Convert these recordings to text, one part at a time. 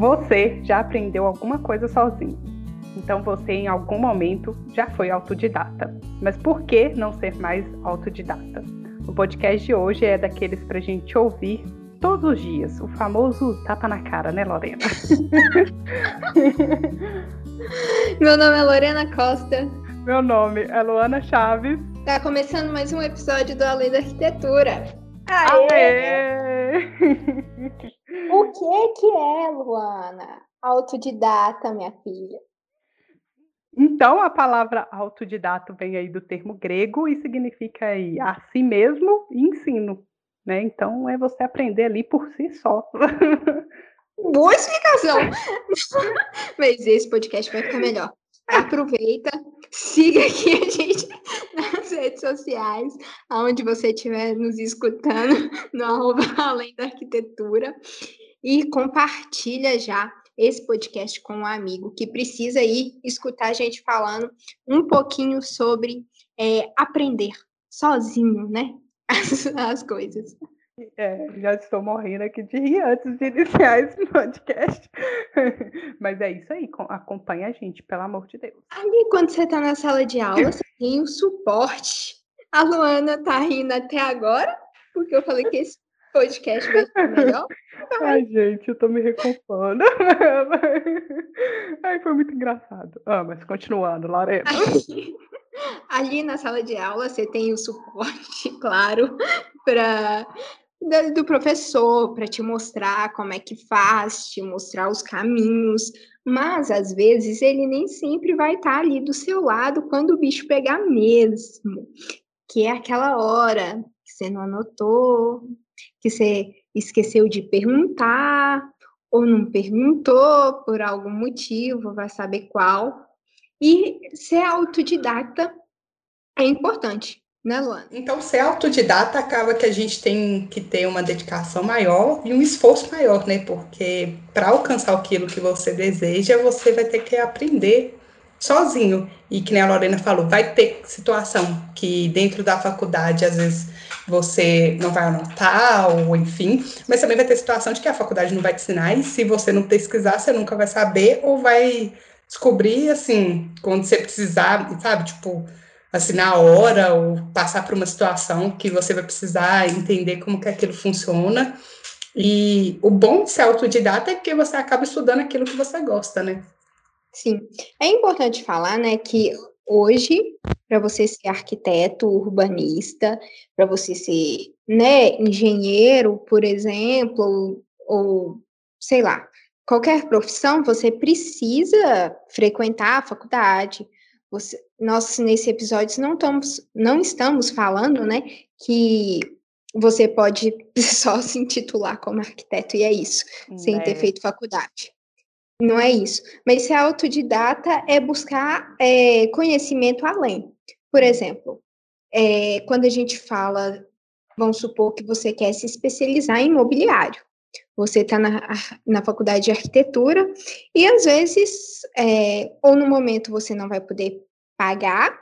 Você já aprendeu alguma coisa sozinho. Então você em algum momento já foi autodidata. Mas por que não ser mais autodidata? O podcast de hoje é daqueles para a gente ouvir todos os dias. O famoso tapa na cara, né, Lorena? Meu nome é Lorena Costa. Meu nome é Luana Chaves. Tá começando mais um episódio do Além da Arquitetura. Aê! Aê! o que que é, Luana? Autodidata, minha filha. Então, a palavra autodidata vem aí do termo grego e significa aí a si mesmo e ensino, né? Então, é você aprender ali por si só. Boa explicação! Mas esse podcast vai ficar melhor. Aproveita, siga aqui a gente nas redes sociais, aonde você estiver nos escutando, no arroba Além da Arquitetura, e compartilha já esse podcast com um amigo que precisa ir escutar a gente falando um pouquinho sobre é, aprender sozinho, né? As, as coisas. É, já estou morrendo aqui de rir antes de iniciar esse podcast. Mas é isso aí, acompanha a gente, pelo amor de Deus. Ali, quando você está na sala de aula, você tem o suporte. A Luana tá rindo até agora, porque eu falei que esse podcast vai ser melhor. Ai, gente, eu tô me recompondo. Ai, foi muito engraçado. Ah, mas continuando, Lorena. Ali, ali na sala de aula, você tem o suporte, claro, para do professor para te mostrar como é que faz, te mostrar os caminhos, mas às vezes ele nem sempre vai estar tá ali do seu lado quando o bicho pegar mesmo, que é aquela hora que você não anotou, que você esqueceu de perguntar ou não perguntou por algum motivo, vai saber qual. E ser autodidata é importante, né, Luana? Então, ser autodidata acaba que a gente tem que ter uma dedicação maior e um esforço maior, né? Porque para alcançar aquilo que você deseja, você vai ter que aprender sozinho. E que nem a Lorena falou, vai ter situação que dentro da faculdade, às vezes, você não vai anotar, ou enfim, mas também vai ter situação de que a faculdade não vai te ensinar, e se você não pesquisar, você nunca vai saber, ou vai descobrir, assim, quando você precisar, sabe, tipo, assim, na hora, ou passar por uma situação que você vai precisar entender como que aquilo funciona. E o bom de ser autodidata é que você acaba estudando aquilo que você gosta, né? Sim. É importante falar, né, que hoje, para você ser arquiteto, urbanista, para você ser, né, engenheiro, por exemplo, ou, sei lá, qualquer profissão, você precisa frequentar a faculdade, você, nós, nesse episódio, não estamos, não estamos falando, né, que você pode só se intitular como arquiteto e é isso, sem ter é. feito faculdade. Não é isso. Mas ser autodidata é buscar é, conhecimento além. Por exemplo, é, quando a gente fala, vamos supor que você quer se especializar em imobiliário. Você está na, na faculdade de arquitetura e às vezes, é, ou no momento você não vai poder pagar,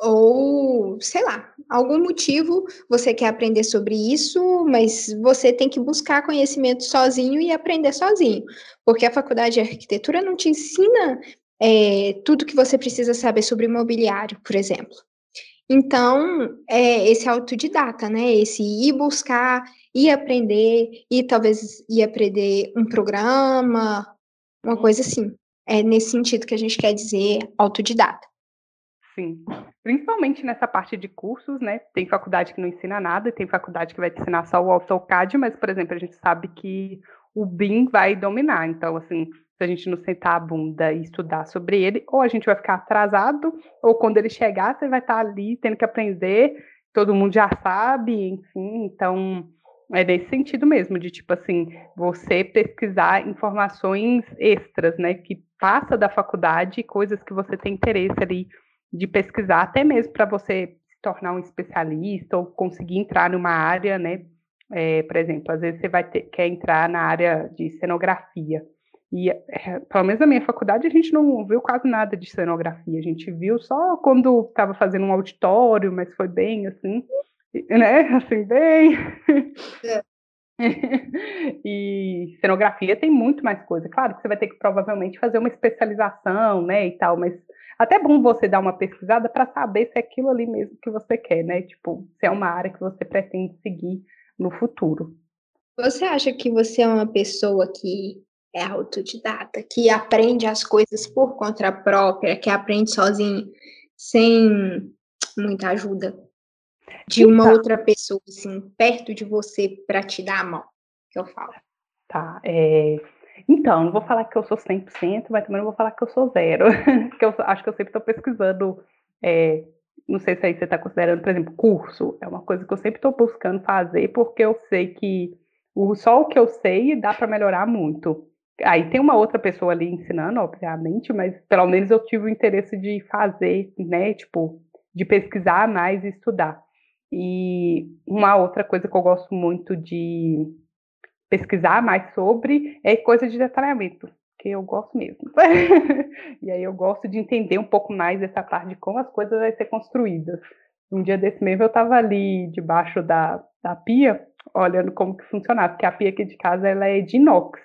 ou sei lá, algum motivo você quer aprender sobre isso, mas você tem que buscar conhecimento sozinho e aprender sozinho, porque a faculdade de arquitetura não te ensina é, tudo que você precisa saber sobre imobiliário, por exemplo. Então, é esse autodidata, né? Esse ir buscar, ir aprender, e talvez ir aprender um programa, uma coisa assim. É nesse sentido que a gente quer dizer autodidata. Sim, principalmente nessa parte de cursos, né? Tem faculdade que não ensina nada, tem faculdade que vai te ensinar só o AutoCAD, mas, por exemplo, a gente sabe que o BIM vai dominar. Então, assim, se a gente não sentar a bunda e estudar sobre ele, ou a gente vai ficar atrasado, ou quando ele chegar, você vai estar ali tendo que aprender, todo mundo já sabe, enfim, então é nesse sentido mesmo, de tipo assim, você pesquisar informações extras, né, que passa da faculdade, coisas que você tem interesse ali de pesquisar, até mesmo para você se tornar um especialista ou conseguir entrar numa área, né, é, por exemplo, às vezes você vai ter, quer entrar na área de cenografia, e, é, pelo menos na minha faculdade, a gente não viu quase nada de cenografia. A gente viu só quando estava fazendo um auditório, mas foi bem assim, né? Assim, bem. É. e cenografia tem muito mais coisa. Claro que você vai ter que provavelmente fazer uma especialização, né, e tal, mas até é bom você dar uma pesquisada para saber se é aquilo ali mesmo que você quer, né? Tipo, se é uma área que você pretende seguir no futuro. Você acha que você é uma pessoa que é autodidata, que aprende as coisas por conta própria, que aprende sozinho, sem muita ajuda de uma tá. outra pessoa, assim, perto de você para te dar a mão, que eu falo? Tá, é, então, não vou falar que eu sou 100%, mas também não vou falar que eu sou zero. que eu acho que eu sempre estou pesquisando. É, não sei se aí você está considerando, por exemplo, curso. É uma coisa que eu sempre estou buscando fazer, porque eu sei que o, só o que eu sei dá para melhorar muito. Aí tem uma outra pessoa ali ensinando, obviamente, mas pelo menos eu tive o interesse de fazer, né? Tipo, de pesquisar mais e estudar. E uma outra coisa que eu gosto muito de pesquisar mais sobre é coisa de detalhamento, que eu gosto mesmo. e aí eu gosto de entender um pouco mais essa parte de como as coisas vão ser construídas. Um dia desse mesmo eu estava ali debaixo da, da pia, olhando como que funcionava, porque a pia aqui de casa ela é de inox.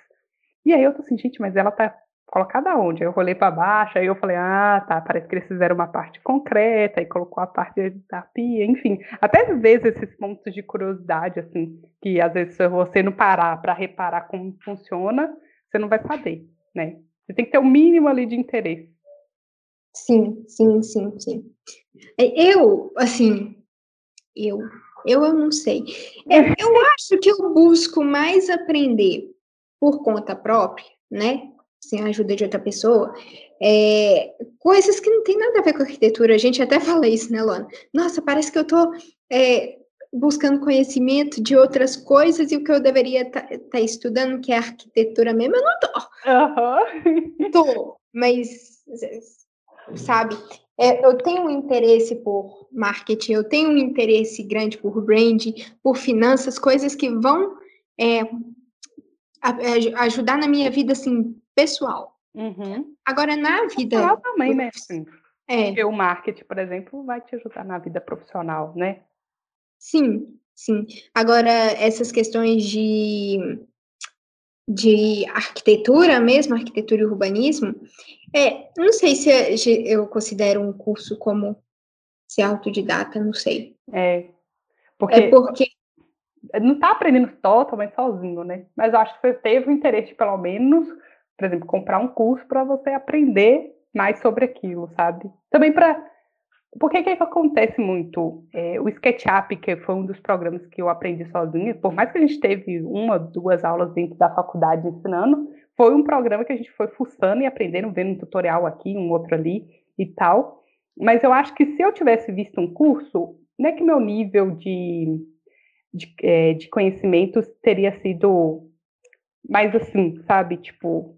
E aí eu tô assim, gente, mas ela tá colocada onde? Aí eu rolei para baixo, aí eu falei, ah, tá, parece que eles fizeram uma parte concreta e colocou a parte da pia, enfim. Até às vezes esses pontos de curiosidade, assim, que às vezes se você não parar para reparar como funciona, você não vai saber, né? Você tem que ter o um mínimo ali de interesse. Sim, sim, sim, sim. É, eu, assim, eu, eu, eu não sei. Eu, é, eu acho que eu busco mais aprender por conta própria, né? Sem a ajuda de outra pessoa, é, coisas que não tem nada a ver com arquitetura. A gente até fala isso, né, Luana? Nossa, parece que eu estou é, buscando conhecimento de outras coisas e o que eu deveria estar tá, tá estudando, que é arquitetura mesmo, eu não tô. Uhum. Tô, mas, sabe, é, eu tenho um interesse por marketing, eu tenho um interesse grande por brand, por finanças, coisas que vão é, ajudar na minha vida, assim, pessoal. Uhum. Agora, na vida. Pessoal também, né? Sim. É. Porque o marketing, por exemplo, vai te ajudar na vida profissional, né? Sim, sim. Agora, essas questões de, de arquitetura mesmo, arquitetura e urbanismo, é, não sei se eu considero um curso como ser autodidata, não sei. É. Porque, é porque não está aprendendo totalmente sozinho, né? Mas eu acho que você teve o interesse, pelo menos, por exemplo, comprar um curso para você aprender mais sobre aquilo, sabe? Também para. Porque que, que acontece muito? É, o SketchUp, que foi um dos programas que eu aprendi sozinha, por mais que a gente teve uma, duas aulas dentro da faculdade ensinando, foi um programa que a gente foi fuçando e aprendendo, vendo um tutorial aqui, um outro ali e tal. Mas eu acho que se eu tivesse visto um curso, não é que meu nível de, de, é, de conhecimentos teria sido mais assim, sabe? Tipo,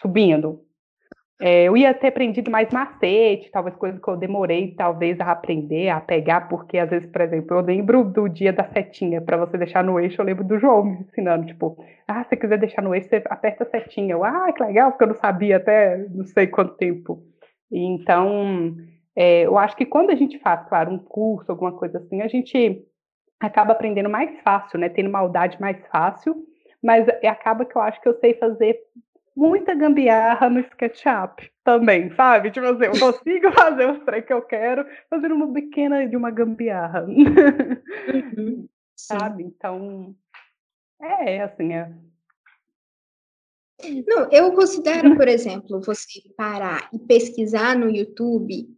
subindo. É, eu ia ter aprendido mais macete, talvez coisas que eu demorei talvez a aprender, a pegar, porque às vezes, por exemplo, eu lembro do dia da setinha, para você deixar no eixo, eu lembro do João me ensinando, tipo, ah, se quiser deixar no eixo, você aperta a setinha. Eu, ah, que legal, porque eu não sabia até não sei quanto tempo. E, então, é, eu acho que quando a gente faz, claro, um curso, alguma coisa assim, a gente acaba aprendendo mais fácil, né, tendo maldade mais fácil, mas acaba que eu acho que eu sei fazer muita gambiarra no SketchUp também, sabe? Tipo assim, eu consigo fazer os trem que eu quero, fazendo uma pequena de uma gambiarra. Uhum, sabe? Então, é assim, é. Não, eu considero, por exemplo, você parar e pesquisar no YouTube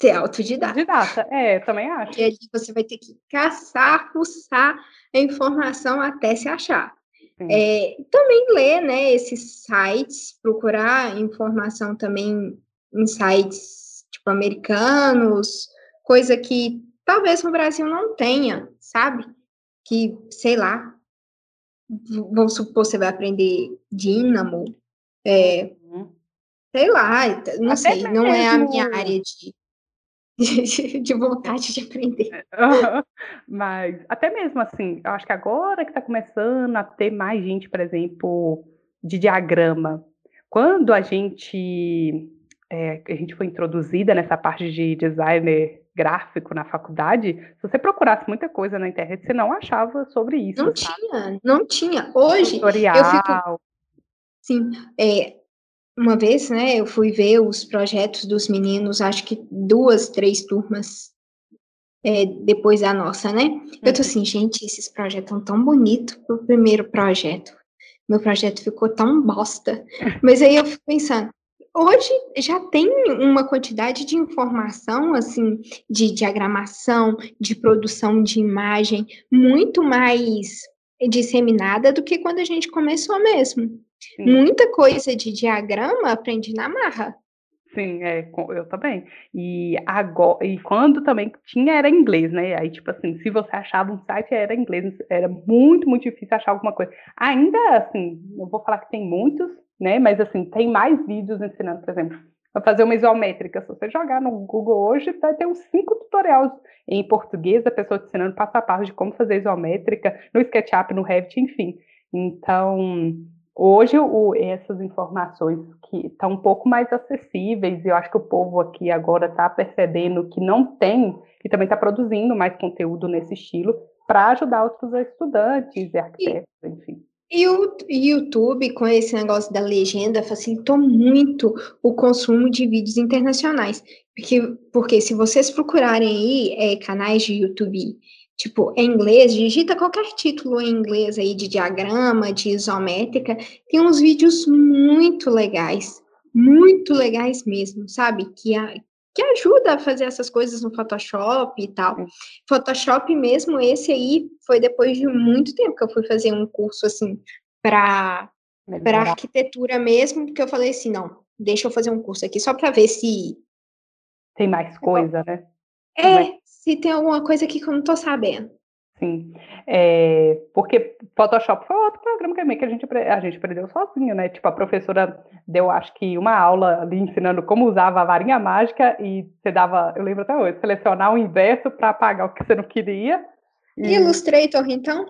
ser autodidata. Autodidata, é, também acho. E ali você vai ter que caçar, fuçar a informação até se achar. É, também ler né, esses sites, procurar informação também em sites tipo americanos, coisa que talvez no Brasil não tenha, sabe? Que, sei lá, vamos supor, você vai aprender dínamo, é, uhum. sei lá, não Até sei, não é a minha área de, de, de vontade de aprender. Mas até mesmo assim, eu acho que agora que está começando a ter mais gente, por exemplo, de diagrama. Quando a gente é, a gente foi introduzida nessa parte de designer gráfico na faculdade, se você procurasse muita coisa na internet, você não achava sobre isso. Não sabe? tinha, não tinha. Hoje, Tutorial. eu fico... Sim, é, uma vez, né, eu fui ver os projetos dos meninos, acho que duas, três turmas é, depois da nossa, né? Eu tô uhum. assim, gente, esses projetos estão tão bonitos pro primeiro projeto. Meu projeto ficou tão bosta. Mas aí eu fico pensando, hoje já tem uma quantidade de informação, assim, de diagramação, de produção de imagem, muito mais disseminada do que quando a gente começou mesmo. Sim. Muita coisa de diagrama aprendi na marra. Sim, é, eu também. E agora, e quando também tinha era inglês, né? Aí, tipo assim, se você achava um site era inglês, era muito, muito difícil achar alguma coisa. Ainda assim, não vou falar que tem muitos, né? Mas assim, tem mais vídeos ensinando, por exemplo, para fazer uma isométrica. Se você jogar no Google hoje, vai ter uns cinco tutoriais em português, a pessoa te ensinando passo a passo de como fazer isométrica, no SketchUp, no Revit, enfim. Então, Hoje, o, essas informações que estão um pouco mais acessíveis, e eu acho que o povo aqui agora está percebendo que não tem, e também está produzindo mais conteúdo nesse estilo, para ajudar outros estudantes e arquitetos, enfim. E o YouTube, com esse negócio da legenda, facilitou muito o consumo de vídeos internacionais. Porque, porque se vocês procurarem aí é, canais de YouTube tipo, em inglês, digita qualquer título em inglês aí de diagrama, de isométrica, tem uns vídeos muito legais, muito legais mesmo, sabe? Que, a, que ajuda a fazer essas coisas no Photoshop e tal. Photoshop mesmo, esse aí, foi depois de muito tempo que eu fui fazer um curso, assim, para para arquitetura mesmo, porque eu falei assim, não, deixa eu fazer um curso aqui só para ver se tem mais coisa, né? É, se tem alguma coisa aqui que eu não tô sabendo. Sim, é, porque Photoshop foi outro programa também que a gente, a gente aprendeu sozinho, né? Tipo, a professora deu, acho que, uma aula ali ensinando como usava a varinha mágica e você dava, eu lembro até hoje, selecionar o inverso para apagar o que você não queria. E Illustrator, então?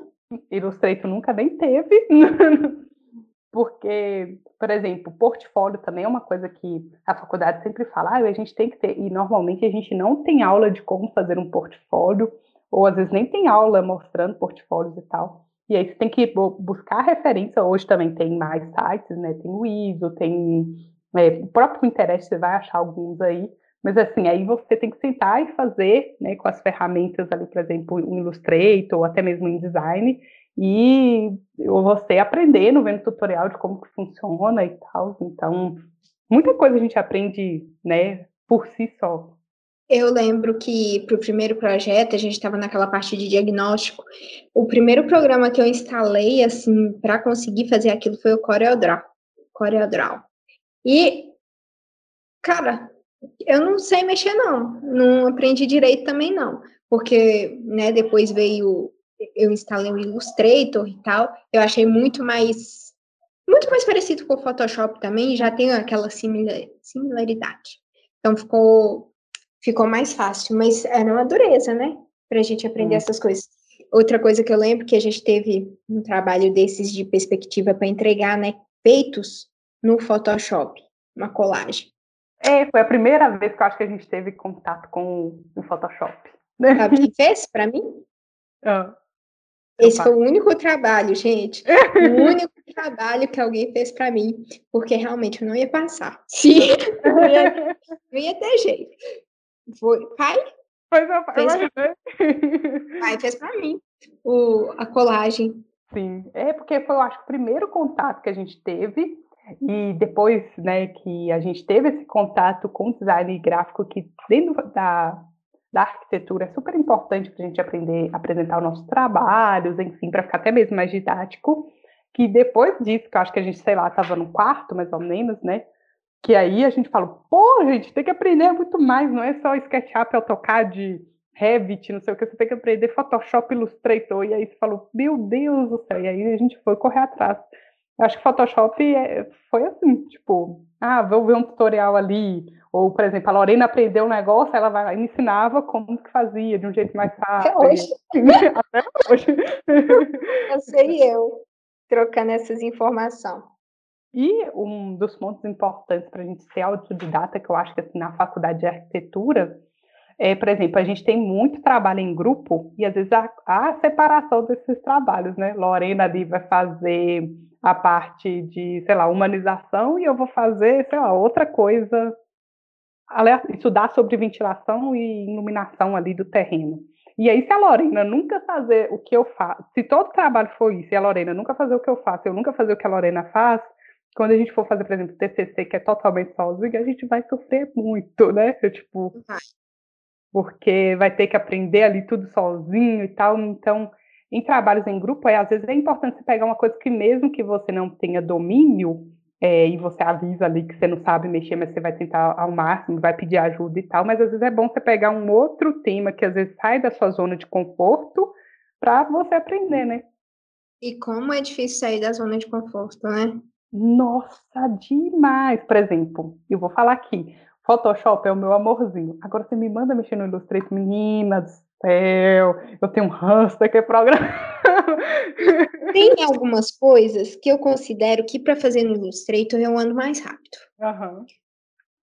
Illustrator nunca nem teve. porque, por exemplo, portfólio também é uma coisa que a faculdade sempre fala, ah, a gente tem que ter, e normalmente a gente não tem aula de como fazer um portfólio, ou às vezes nem tem aula mostrando portfólios e tal. E aí você tem que buscar referência, hoje também tem mais sites, né, tem o ISO, tem é, o próprio interesse, você vai achar alguns aí, mas assim, aí você tem que sentar e fazer, né, com as ferramentas ali, por exemplo, o Illustrator, ou até mesmo o InDesign, e você aprendendo, vendo tutorial de como que funciona e tal. Então, muita coisa a gente aprende, né, por si só. Eu lembro que para o primeiro projeto a gente estava naquela parte de diagnóstico. O primeiro programa que eu instalei assim para conseguir fazer aquilo foi o CorelDRAW. CorelDRAW. E cara, eu não sei mexer não, não aprendi direito também não, porque né, depois veio eu instalei o Illustrator e tal, eu achei muito mais muito mais parecido com o Photoshop também, já tem aquela similaridade. Então ficou ficou mais fácil, mas era uma dureza, né? Para a gente aprender hum. essas coisas. Outra coisa que eu lembro que a gente teve um trabalho desses de perspectiva para entregar, né? Feitos no Photoshop, uma colagem. É, foi a primeira vez que eu acho que a gente teve contato com o Photoshop. Sabe quem fez para mim? Ah. Esse foi o único trabalho, gente. o único trabalho que alguém fez para mim, porque realmente eu não ia passar. Sim, não ia, não ia ter jeito. Foi, pai? Pois é, pai. Fez pra, pai fez para mim o, a colagem. Sim, é porque foi, eu acho, o primeiro contato que a gente teve. E depois, né, que a gente teve esse contato com o design gráfico que dentro da, da arquitetura é super importante para a gente aprender a apresentar os nossos trabalhos, enfim, para ficar até mesmo mais didático. Que depois disso, que eu acho que a gente, sei lá, estava no quarto, mais ou menos, né? Que aí a gente falou, pô, gente, tem que aprender muito mais, não é só SketchUp, AutoCAD, Revit, não sei o que, você tem que aprender Photoshop, Illustrator. E aí você falou, meu Deus do céu. E aí a gente foi correr atrás. Eu acho que Photoshop é, foi assim, tipo, ah, vou ver um tutorial ali, ou, por exemplo, a Lorena aprendeu um negócio, ela vai me ensinava como que fazia, de um jeito mais fácil. Até hoje. Até hoje. Eu sei eu, trocando essas informações. E um dos pontos importantes para a gente ser autodidata, que eu acho que assim, na faculdade de arquitetura, é, por exemplo, a gente tem muito trabalho em grupo e às vezes há, separação desses trabalhos, né? Lorena ali vai fazer a parte de, sei lá, humanização e eu vou fazer, sei lá, outra coisa, estudar sobre ventilação e iluminação ali do terreno. E aí, se a Lorena nunca fazer o que eu faço, se todo trabalho for isso, e a Lorena nunca fazer o que eu faço, eu nunca fazer o que a Lorena faz, quando a gente for fazer, por exemplo, TCC, que é totalmente sozinho, a gente vai sofrer muito, né? Eu, tipo, porque vai ter que aprender ali tudo sozinho e tal. Então, em trabalhos em grupo, é, às vezes é importante você pegar uma coisa que mesmo que você não tenha domínio, é, e você avisa ali que você não sabe mexer, mas você vai tentar ao máximo, vai pedir ajuda e tal, mas às vezes é bom você pegar um outro tema que às vezes sai da sua zona de conforto para você aprender, né? E como é difícil sair da zona de conforto, né? Nossa, demais! Por exemplo, eu vou falar aqui, Photoshop é o meu amorzinho. Agora você me manda mexer no Illustrator, meninas, céu, eu tenho um hamster que é programa. Tem algumas coisas que eu considero que para fazer no Illustrator eu ando mais rápido. Uhum.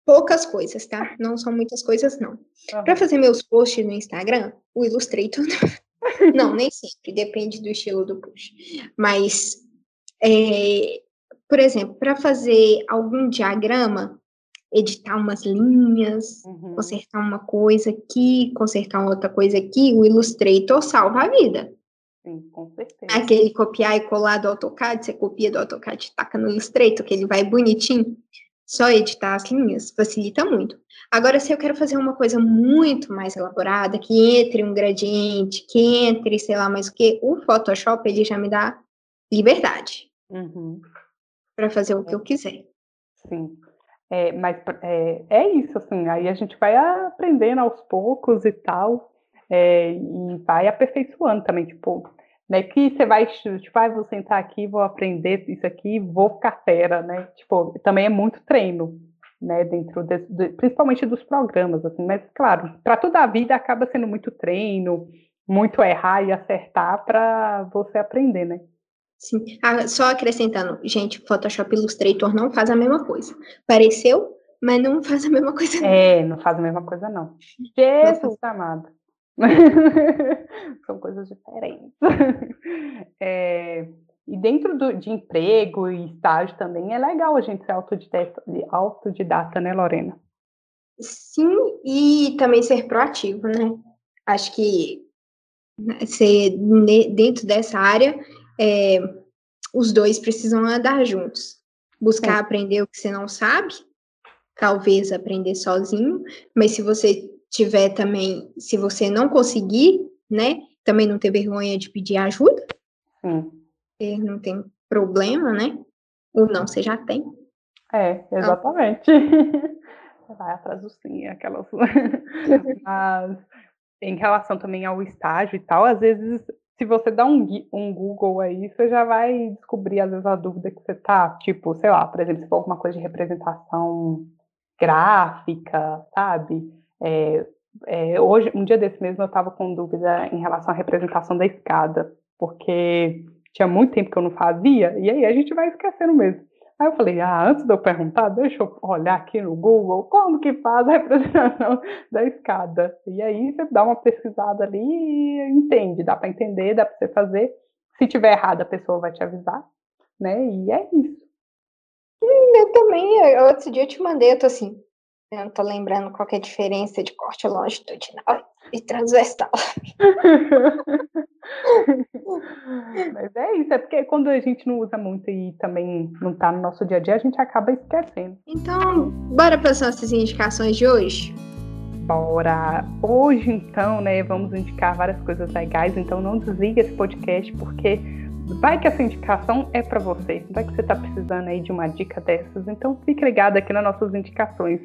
Poucas coisas, tá? Não são muitas coisas, não. Uhum. Para fazer meus posts no Instagram, o Illustrator. não, nem sempre, depende do estilo do post. Mas, é, por exemplo, para fazer algum diagrama, editar umas linhas, uhum. consertar uma coisa aqui, consertar outra coisa aqui, o Illustrator salva a vida. Sim, com certeza. Aquele copiar e colar do AutoCAD, você copia do AutoCAD e taca no Illustrator, que ele vai bonitinho. Só editar as linhas facilita muito. Agora, se eu quero fazer uma coisa muito mais elaborada, que entre um gradiente, que entre, sei lá, mais o que, o Photoshop, ele já me dá liberdade. Uhum. Para fazer o que eu quiser. Sim. É, mas é, é, isso, assim, aí a gente vai aprendendo aos poucos e tal, é, e vai aperfeiçoando também, tipo, né, que você vai, tipo, ah, vou sentar aqui, vou aprender isso aqui, vou ficar fera, né, tipo, também é muito treino, né, dentro, de, de, principalmente dos programas, assim, mas, claro, para toda a vida acaba sendo muito treino, muito errar e acertar para você aprender, né. Sim. Ah, só acrescentando, gente, Photoshop Illustrator não faz a mesma coisa. Pareceu, mas não faz a mesma coisa. Não. É, não faz a mesma coisa, não. Jesus não amado. São coisas diferentes. É, e dentro do, de emprego e estágio também é legal a gente ser autodidata, autodidata, né, Lorena? Sim, e também ser proativo, né? Acho que né, ser dentro dessa área é, os dois precisam andar juntos. Buscar é. aprender o que você não sabe, talvez aprender sozinho, mas se você tiver também, se você não conseguir, né, também não ter vergonha de pedir ajuda, não tem problema, né? Ou não, você já tem. É, exatamente. Vai atrás do sim, aquelas. Mas em relação também ao estágio e tal, às vezes se você dá um, um Google aí, você já vai descobrir, às vezes, a dúvida que você tá, tipo, sei lá, por exemplo, se for alguma coisa de representação gráfica, sabe? É, é, hoje, um dia desse mesmo, eu estava com dúvida em relação à representação da escada, porque tinha muito tempo que eu não fazia, e aí a gente vai esquecendo mesmo. Aí eu falei, ah, antes de eu perguntar, deixa eu olhar aqui no Google como que faz a representação da escada. E aí você dá uma pesquisada ali e entende, dá para entender, dá para você fazer. Se tiver errado, a pessoa vai te avisar, né? E é isso. Eu também, outro dia eu te mandei, eu tô assim, eu não tô lembrando qual é a diferença de corte longitudinal e transversal. Mas é isso, é porque quando a gente não usa muito e também não tá no nosso dia a dia, a gente acaba esquecendo. Então, bora para as nossas indicações de hoje? Bora! Hoje, então, né, vamos indicar várias coisas legais, então não desliga esse podcast, porque vai que essa indicação é para você, vai que você está precisando aí de uma dica dessas, então fique ligado aqui nas nossas indicações.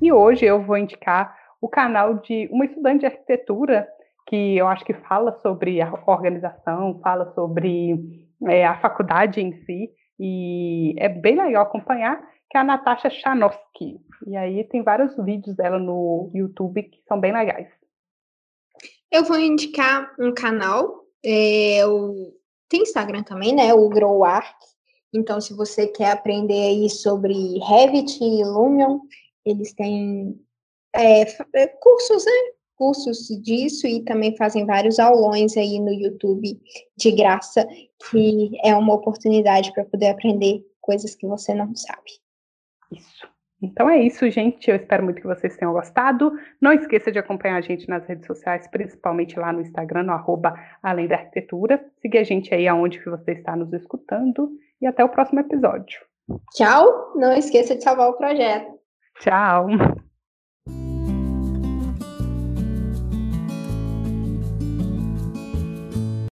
E hoje eu vou indicar o canal de uma estudante de arquitetura que eu acho que fala sobre a organização, fala sobre é, a faculdade em si, e é bem legal acompanhar, que é a Natasha Chanowski. E aí tem vários vídeos dela no YouTube que são bem legais. Eu vou indicar um canal, é, o... tem Instagram também, né? O Grow Art. Então, se você quer aprender aí sobre Revit e Lumion, eles têm é cursos, né? cursos disso e também fazem vários aulões aí no YouTube de graça, que é uma oportunidade para poder aprender coisas que você não sabe. Isso. Então é isso, gente. Eu espero muito que vocês tenham gostado. Não esqueça de acompanhar a gente nas redes sociais, principalmente lá no Instagram, no arroba Além da Arquitetura. Seguir a gente aí aonde que você está nos escutando. E até o próximo episódio. Tchau. Não esqueça de salvar o projeto. Tchau.